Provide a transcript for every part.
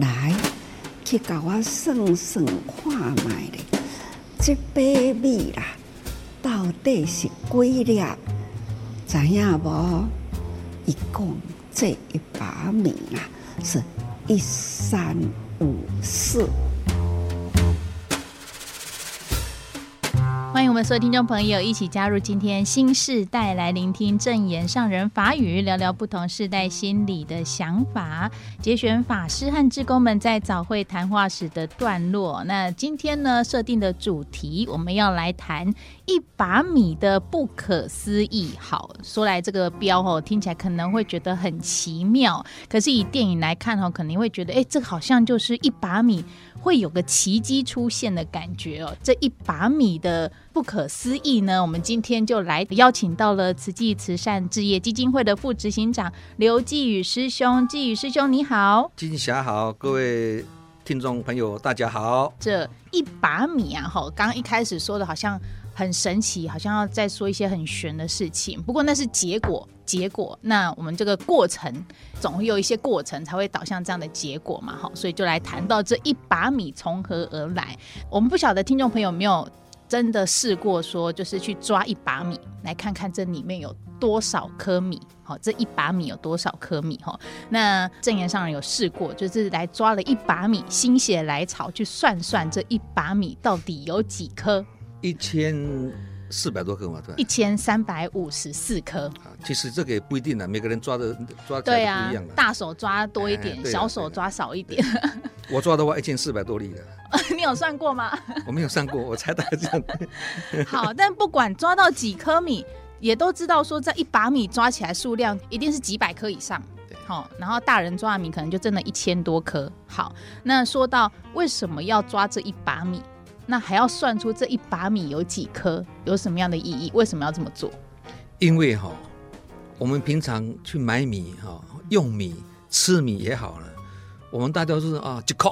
来去给我算算看卖咧，这百米啦，到底是几粒？知影无？一共这一百米啊，是一三五四。们所有听众朋友一起加入今天新世代来聆听正言上人法语，聊聊不同世代心理的想法，节选法师和志工们在早会谈话时的段落。那今天呢，设定的主题我们要来谈一把米的不可思议。好，说来这个标哦，听起来可能会觉得很奇妙，可是以电影来看哦，肯定会觉得，哎，这好像就是一把米。会有个奇迹出现的感觉哦，这一把米的不可思议呢，我们今天就来邀请到了慈济慈善置业基金会的副执行长刘继宇师兄，继宇师兄你好，金霞好，各位听众朋友大家好。这一把米啊，哈，刚刚一开始说的好像。很神奇，好像要再说一些很玄的事情。不过那是结果，结果。那我们这个过程总会有一些过程才会导向这样的结果嘛？好，所以就来谈到这一把米从何而来。我们不晓得听众朋友有没有真的试过说，就是去抓一把米，来看看这里面有多少颗米。好，这一把米有多少颗米？哈，那证言上人有试过，就是来抓了一把米，心血来潮去算算这一把米到底有几颗。一千四百多颗嘛，对吧？一千三百五十四颗。啊，其实这个也不一定啊，每个人抓的抓起来不一样的。大手抓多一点，小手抓少一点。我抓的话，一千四百多粒的。你有算过吗？我没有算过，我猜大概这样。好，但不管抓到几颗米，也都知道说这一把米抓起来数量一定是几百颗以上。对，好，然后大人抓的米可能就真的一千多颗。好，那说到为什么要抓这一把米？那还要算出这一把米有几颗，有什么样的意义？为什么要这么做？因为哈，我们平常去买米哈，用米吃米也好了，我们大家都是啊几克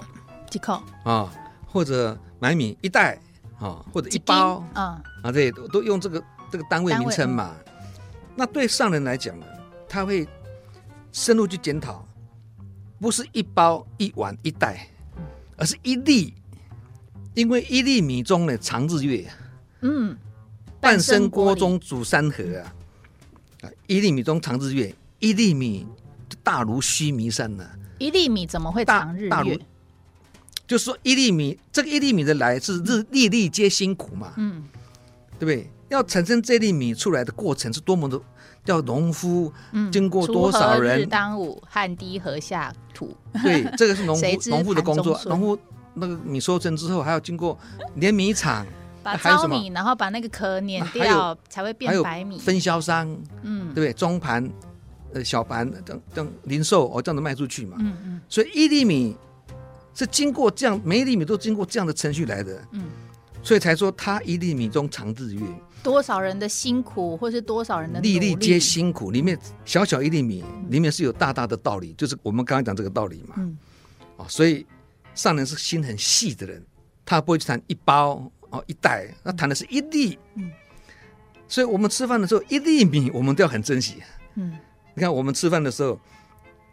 几克啊，或者买米一袋啊，或者一包啊啊，对，都用这个这个单位名称嘛。那对上人来讲呢，他会深入去检讨，不是一包一碗一袋，而是一粒。因为一粒米中呢藏日月，嗯，半生锅中煮山河啊，啊，一粒米中藏日月，一粒米大如须弥山呢。一粒米怎么会藏日月？大大如就是说一粒米，这个一粒米的来是日粒粒皆辛苦嘛，嗯，对不对？要产生这粒米出来的过程是多么的，叫农夫经过多少人？日当午，汗滴禾下土。对，这个是农夫 农夫的工作，农夫。那个米收成之后，还要经过碾米厂，把糙米，然后把那个壳碾掉，才会变白米。分销商，嗯，对不对？中盘、呃小盘，等等零售哦，这样子卖出去嘛。嗯嗯。所以一粒米是经过这样，每一粒米都经过这样的程序来的。嗯。所以才说它一粒米中藏日月。多少人的辛苦，或是多少人的粒粒皆辛苦，里面小小一粒米，里面是有大大的道理，就是我们刚刚讲这个道理嘛。嗯。哦，所以。上人是心很细的人，他不会去谈一包哦一袋，他谈的是一粒。嗯，所以我们吃饭的时候，一粒米我们都要很珍惜。嗯，你看我们吃饭的时候，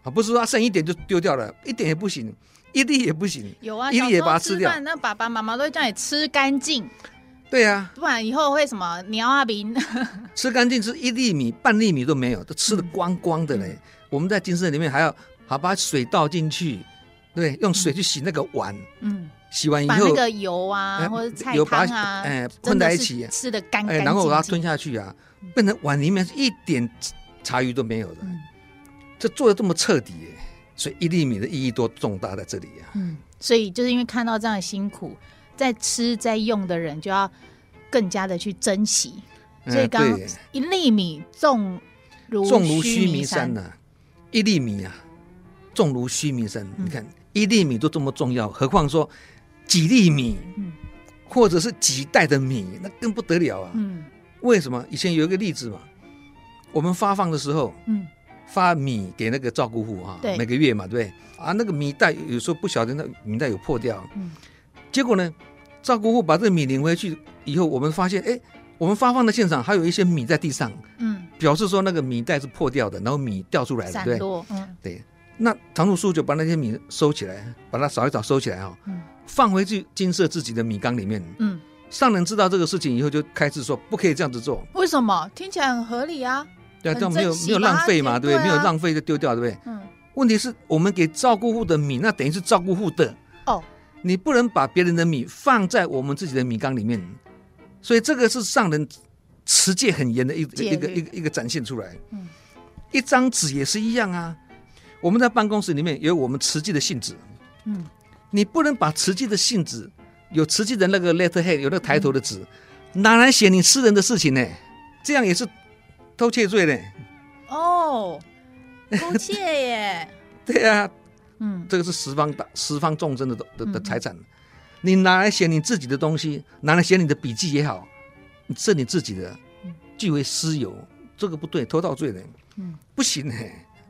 啊，不是说剩一点就丢掉了，一点也不行，一粒也不行。有啊，一粒也把它吃掉。那爸爸妈妈都会叫你吃干净。对呀，不然以后会什么鸟啊病。吃干净吃一粒米，半粒米都没有，都吃的光光的嘞。我们在精舍里面还要好把水倒进去。对，用水去洗那个碗，嗯，洗完以后把那个油啊或者菜汤啊，哎，混在一起，吃的干干净净，然后把它吞下去啊，变成碗里面是一点茶余都没有的，这做的这么彻底，所以一粒米的意义多重大在这里啊。嗯，所以就是因为看到这样的辛苦，在吃在用的人就要更加的去珍惜。所以刚一粒米重如重如须弥山。呐，一粒米啊，重如须弥山，你看。一粒米都这么重要，何况说几粒米，嗯，或者是几袋的米，那更不得了啊！嗯，为什么？以前有一个例子嘛，我们发放的时候，嗯，发米给那个照顾户啊，对，每个月嘛，对不对？啊，那个米袋有时候不晓得那米袋有破掉，嗯，结果呢，照顾户把这个米领回去以后，我们发现，哎，我们发放的现场还有一些米在地上，嗯，表示说那个米袋是破掉的，然后米掉出来了，对，嗯，对。那唐叔叔就把那些米收起来，把它扫一扫收起来哦，嗯、放回去金色自己的米缸里面。嗯，上人知道这个事情以后，就开始说不可以这样子做。为什么？听起来很合理啊。对啊，这样没有没有浪费嘛，对不对？没有浪费就丢掉，对不对？嗯。问题是我们给照顾户的米，那等于是照顾户的哦。你不能把别人的米放在我们自己的米缸里面，所以这个是上人持戒很严的一一个一个一个，一个展现出来。嗯。一张纸也是一样啊。我们在办公室里面有我们慈济的信纸，嗯，你不能把慈济的信纸有慈济的那个 letterhead 有那个抬头的纸，嗯、拿来写你私人的事情呢？这样也是偷窃罪呢。哦，偷窃耶？对啊，嗯，这个是十方大十方众生的的的财产，嗯、你拿来写你自己的东西，拿来写你的笔记也好，是你自己的，据为私有，这个不对，偷盗罪呢。嗯，不行呢。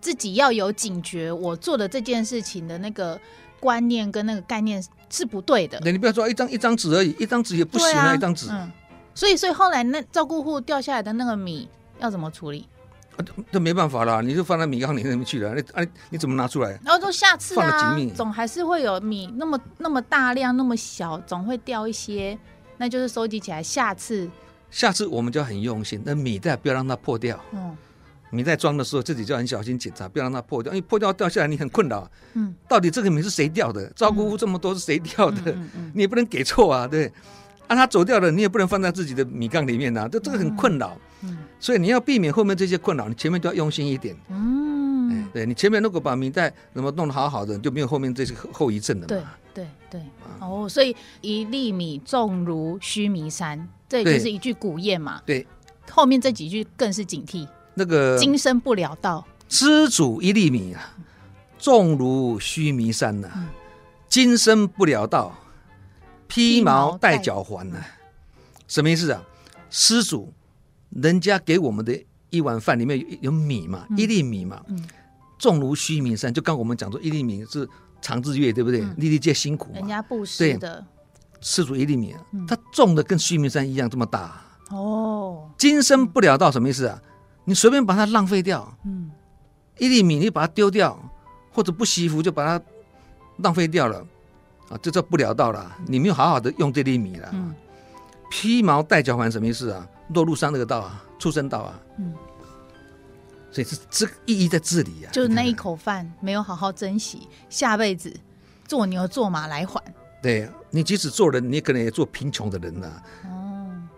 自己要有警觉，我做的这件事情的那个观念跟那个概念是不对的。对，你不要说一张一张纸而已，一张纸也不行啊，啊一张纸。嗯，所以所以后来那照顾户掉下来的那个米要怎么处理？啊，这没办法啦，你就放在米缸里面去了。那啊，你怎么拿出来？然后说下次啊，总还是会有米那么那么大量那么小，总会掉一些，那就是收集起来，下次。下次我们就要很用心，那米袋不要让它破掉。嗯。你在装的时候，自己就很小心检查，不要让它破掉。因为破掉掉下来，你很困扰。嗯，到底这个米是谁掉的？照顾户这么多，是谁掉的？嗯嗯嗯、你也不能给错啊，对。啊，他走掉了，你也不能放在自己的米缸里面呐，这这个很困扰。嗯，所以你要避免后面这些困扰，你前面就要用心一点。嗯，哎，对你前面如果把米袋怎么弄得好好的，就没有后面这些后遗症了嘛。对对对。哦，所以一粒米重如须弥山，这就是一句古谚嘛。对。后面这几句更是警惕。那个今生不了道，施主一粒米啊，重如须弥山呐、啊。嗯、今生不了道，披毛戴脚环呐。什么意思啊？施主，人家给我们的一碗饭里面有有米嘛，嗯、一粒米嘛，嗯、重如须弥山。就刚我们讲说，一粒米是长日月，对不对？嗯、粒粒皆辛苦嘛。人家布施的，施主一粒米、啊，它重的跟须弥山一样这么大。哦，今生不了道什么意思啊？你随便把它浪费掉，嗯，一粒米你把它丢掉，或者不惜福就把它浪费掉了，啊，这叫不了道了。你没有好好的用这粒米了。嗯，披毛戴脚环什么意思啊？落入山那个道啊，畜生道啊。嗯，所以这这个意义在这里啊，就是那一口饭没有好好珍惜，下辈子做牛做马来还。对，你即使做人，你可能也做贫穷的人呐、啊。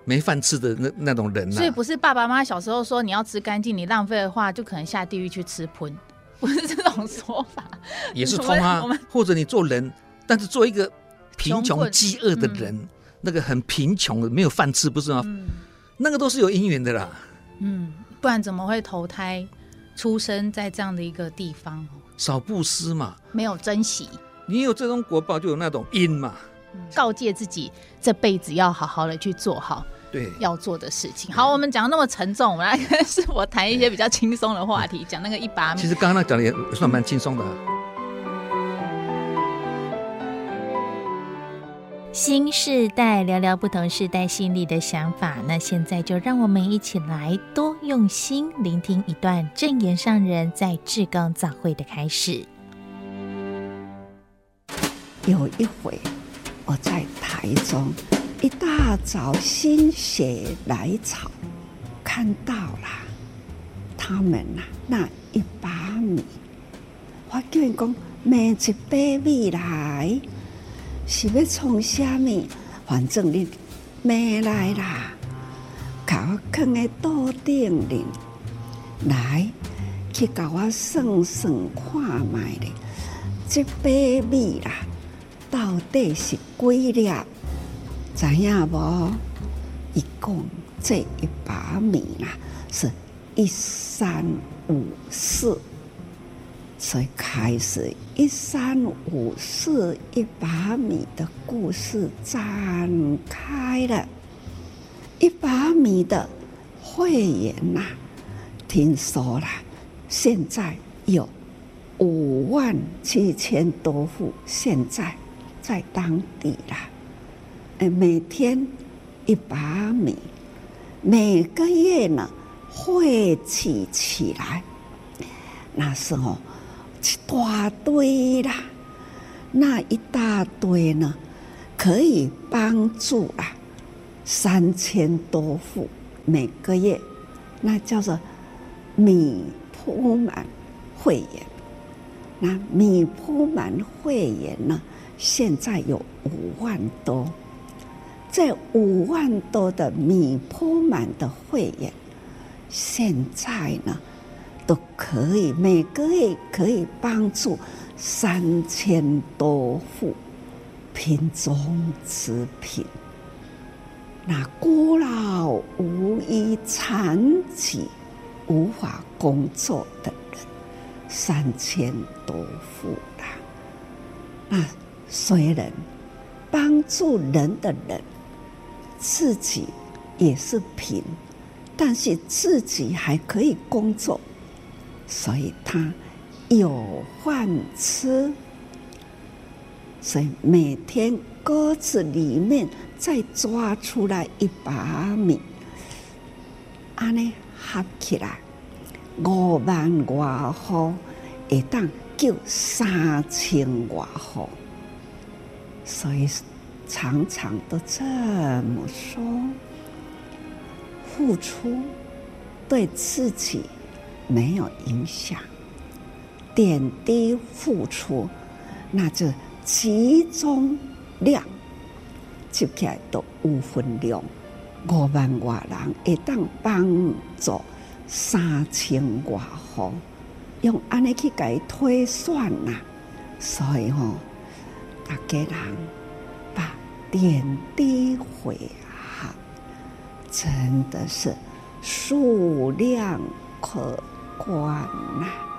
哦。没饭吃的那那种人、啊，所以不是爸爸妈妈小时候说你要吃干净，你浪费的话就可能下地狱去吃荤，不是这种说法，也是 通啊。或者你做人，但是做一个贫穷饥饿的人，嗯、那个很贫穷的没有饭吃，不是吗？嗯、那个都是有因缘的啦。嗯，不然怎么会投胎出生在这样的一个地方？少布施嘛，没有珍惜。你有这种果报，就有那种因嘛。嗯、告诫自己这辈子要好好的去做好。对，要做的事情。好，我们讲那么沉重，我们来跟师父谈一些比较轻松的话题，讲那个一把米。其实刚刚那讲的也算蛮轻松的。新世代聊聊不同世代心里的想法。那现在就让我们一起来多用心聆听一段正言上人在志工早会的开始。有一回，我在台中。一大早心血来潮，看到了他们呐、那一把米，我叫人讲买一百米来，是要创啥米？反正你买来啦，给我放在桌顶里，来去给我算算看卖的，这百米啦，到底是几粒？知影无？一共这一把米啦，是一三五四，所以开始一三五四一把米的故事展开了。一把米的会员呐，听说了，现在有五万七千多户，现在在当地了每天一把米，每个月呢汇集起来，那时候一大堆啦，那一大堆呢，可以帮助啊三千多户每个月，那叫做米铺满会员。那米铺满会员呢，现在有五万多，这五万多的米铺满的会员，现在呢，都可以每个月可以帮助三千多户贫中之贫，那孤老无依、残疾无法工作的人三千多户啦。那虽然帮助人的人自己也是贫，但是自己还可以工作。所以他有饭吃，所以每天锅子里面再抓出来一把米，安尼合起来五万外户，会当救三千外户，所以常常都这么说，付出对自己。没有影响，点滴付出，那就集中量，就起来都有分量。五万外人会当帮助三千外户，用安尼去给推算呐。所以吼，大家人点滴回航，真的是数量可。观呐。